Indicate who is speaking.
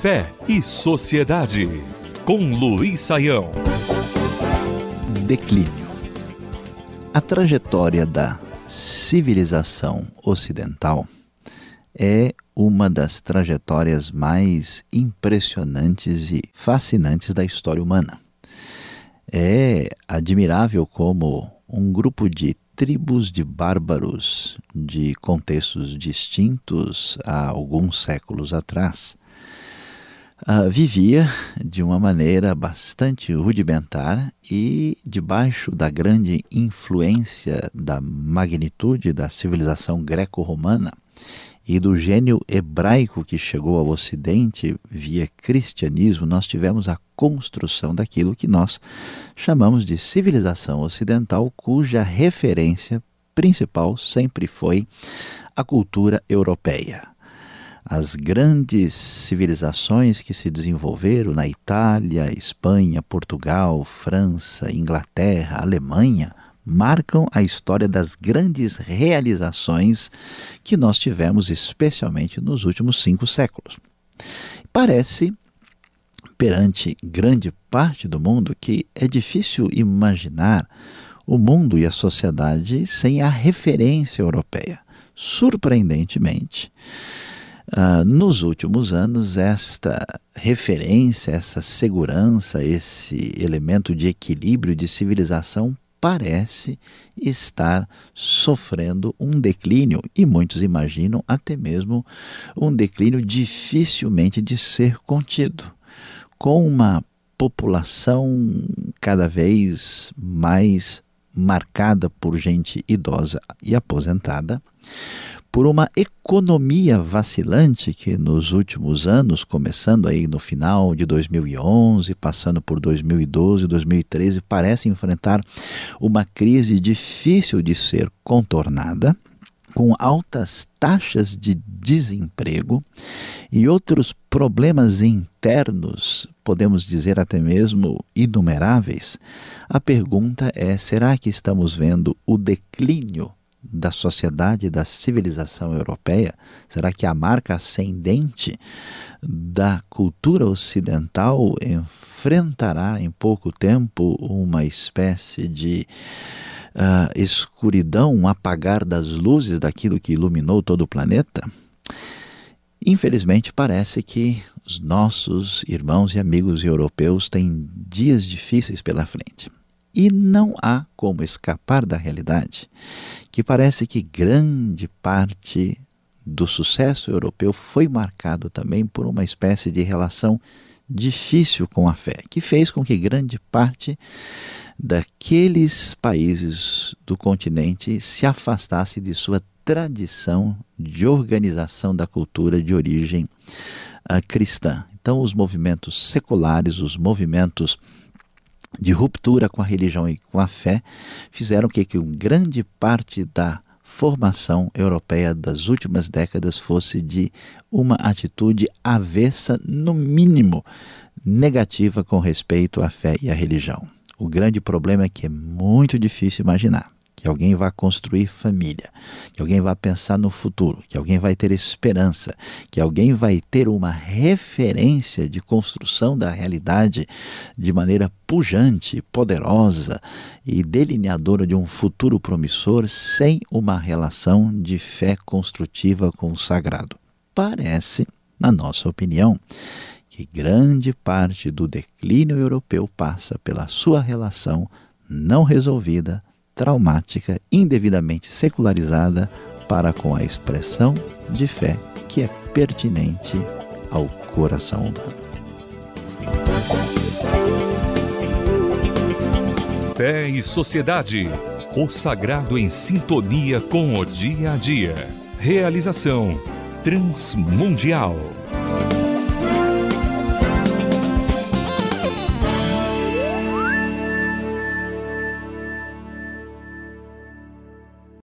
Speaker 1: Fé e Sociedade, com Luiz Saião.
Speaker 2: Declínio. A trajetória da civilização ocidental é uma das trajetórias mais impressionantes e fascinantes da história humana. É admirável como um grupo de tribos de bárbaros de contextos distintos há alguns séculos atrás uh, vivia de uma maneira bastante rudimentar e debaixo da grande influência da magnitude da civilização greco-romana e do gênio hebraico que chegou ao Ocidente via cristianismo, nós tivemos a construção daquilo que nós chamamos de civilização ocidental, cuja referência principal sempre foi a cultura europeia. As grandes civilizações que se desenvolveram na Itália, Espanha, Portugal, França, Inglaterra, Alemanha, marcam a história das grandes realizações que nós tivemos, especialmente nos últimos cinco séculos. Parece, perante grande parte do mundo, que é difícil imaginar o mundo e a sociedade sem a referência europeia. Surpreendentemente, Uh, nos últimos anos, esta referência, essa segurança, esse elemento de equilíbrio de civilização parece estar sofrendo um declínio, e muitos imaginam até mesmo um declínio dificilmente de ser contido, com uma população cada vez mais marcada por gente idosa e aposentada, por uma economia vacilante que nos últimos anos, começando aí no final de 2011, passando por 2012, 2013, parece enfrentar uma crise difícil de ser contornada, com altas taxas de desemprego e outros problemas internos, podemos dizer até mesmo inumeráveis. A pergunta é: será que estamos vendo o declínio da sociedade, da civilização europeia? Será que a marca ascendente da cultura ocidental enfrentará em pouco tempo uma espécie de uh, escuridão, um apagar das luzes daquilo que iluminou todo o planeta? Infelizmente, parece que os nossos irmãos e amigos europeus têm dias difíceis pela frente. E não há como escapar da realidade que parece que grande parte do sucesso europeu foi marcado também por uma espécie de relação difícil com a fé, que fez com que grande parte daqueles países do continente se afastasse de sua tradição de organização da cultura de origem uh, cristã. Então, os movimentos seculares, os movimentos de ruptura com a religião e com a fé fizeram que, que grande parte da formação europeia das últimas décadas fosse de uma atitude avessa, no mínimo, negativa com respeito à fé e à religião. O grande problema é que é muito difícil imaginar que alguém vá construir família, que alguém vá pensar no futuro, que alguém vai ter esperança, que alguém vai ter uma referência de construção da realidade de maneira pujante, poderosa e delineadora de um futuro promissor sem uma relação de fé construtiva com o sagrado. Parece, na nossa opinião, que grande parte do declínio europeu passa pela sua relação não resolvida traumática, indevidamente secularizada para com a expressão de fé que é pertinente ao coração humano.
Speaker 1: Fé e Sociedade. O sagrado em sintonia com o dia a dia. Realização Transmundial.